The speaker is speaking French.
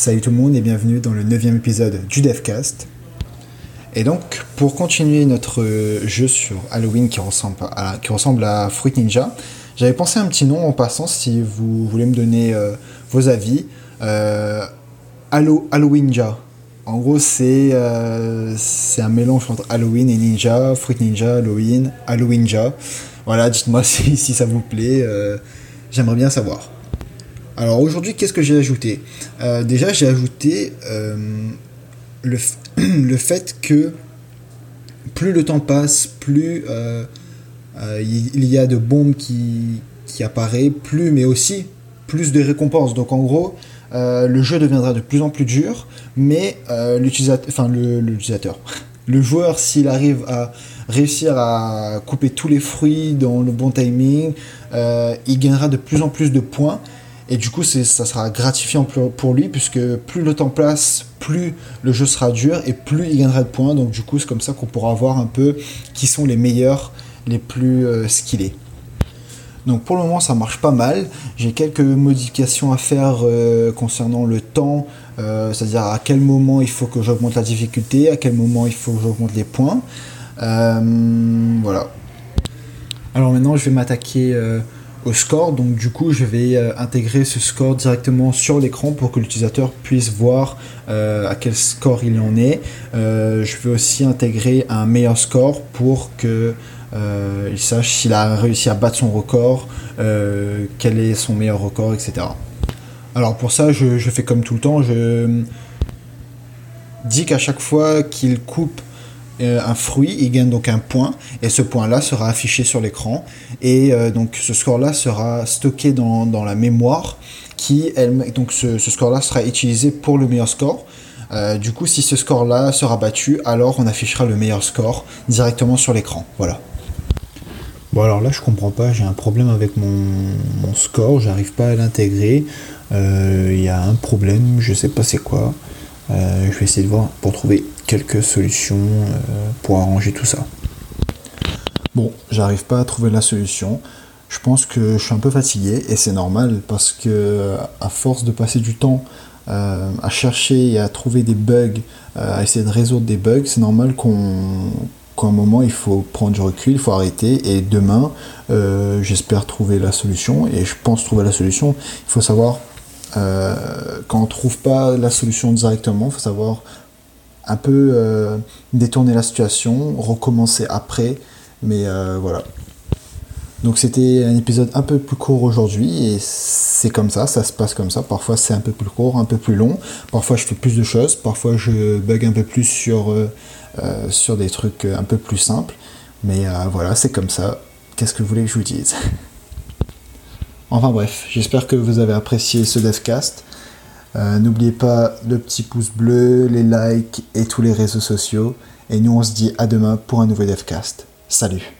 Salut tout le monde et bienvenue dans le neuvième épisode du DevCast. Et donc, pour continuer notre jeu sur Halloween qui ressemble à, Fruit Ninja, j'avais pensé un petit nom en passant si vous voulez me donner euh, vos avis. Euh, Halo, Halloweenja. En gros, c'est euh, c'est un mélange entre Halloween et Ninja, Fruit Ninja, Halloween, Halloweenja. Voilà, dites-moi si, ça vous plaît. J'aimerais bien savoir. Alors aujourd'hui, qu'est-ce que j'ai ajouté euh, Déjà, j'ai ajouté euh, le, fait que plus le temps passe, plus euh, il y a de bombes qui, apparaissent, plus, mais aussi plus de récompenses. Donc en gros, le jeu deviendra de plus en plus dur, mais l'utilisateur, le joueur, s'il arrive à réussir à couper tous les fruits dans le bon timing, il gagnera de plus en plus de points et du coup, ça sera gratifiant pour lui, puisque plus le temps passe, plus le jeu sera dur et plus il gagnera de points. Donc du coup, c'est comme ça qu'on pourra voir un peu qui sont les meilleurs, les plus euh, skillés. Donc pour le moment, ça marche pas mal. J'ai quelques modifications à faire euh, concernant le temps, euh, c'est-à-dire à quel moment il faut que j'augmente la difficulté, à quel moment il faut que j'augmente les points. voilà. Alors maintenant, je vais m'attaquer score. Donc du coup, je vais euh, intégrer ce score directement sur l'écran pour que l'utilisateur puisse voir euh, à quel score il en est. Euh, je vais aussi intégrer un meilleur score pour que il sache s'il a réussi à battre son record, quel est son meilleur record, etc. Alors pour ça, je fais comme tout le temps. Je dis qu'à chaque fois qu'il coupe euh, un fruit, il gagne donc un point, et ce point-là sera affiché sur l'écran, et euh, donc ce score-là sera stocké dans, dans, la mémoire, qui, elle, donc ce, score-là sera utilisé pour le meilleur score. Euh, du coup, si ce score-là sera battu, alors on affichera le meilleur score directement sur l'écran. Voilà. Bon alors là je comprends pas, j'ai un problème avec mon, mon score, j'arrive pas à l'intégrer. Il y a un problème, je sais pas c'est quoi. je vais essayer de voir pour trouver quelques solutions euh, pour arranger tout ça. Bon, j'arrive pas à trouver la solution. Je pense que je suis un peu fatigué et c'est normal parce que à force de passer du temps euh, à chercher et à trouver des bugs, euh, à essayer de résoudre des bugs, c'est normal qu'on qu'à un moment il faut prendre du recul, il faut arrêter et demain j'espère trouver la solution et je pense trouver la solution. Il faut savoir quand on trouve pas la solution directement, il faut savoir un peu euh, détourner la situation, recommencer après, mais euh, voilà. Donc c'était un épisode un peu plus court aujourd'hui et c'est comme ça, ça se passe comme ça. Parfois c'est un peu plus court, un peu plus long. Parfois je fais plus de choses, parfois je bug un peu plus sur, euh, sur des trucs un peu plus simples. Mais voilà, c'est comme ça. Qu'est-ce que vous voulez que je vous dise? Enfin bref, j'espère que vous avez apprécié ce devcast. Euh, n'oubliez pas le petit pouce bleu, les likes et tous les réseaux sociaux. Et nous, on se dit à demain pour un nouveau DevCast. Salut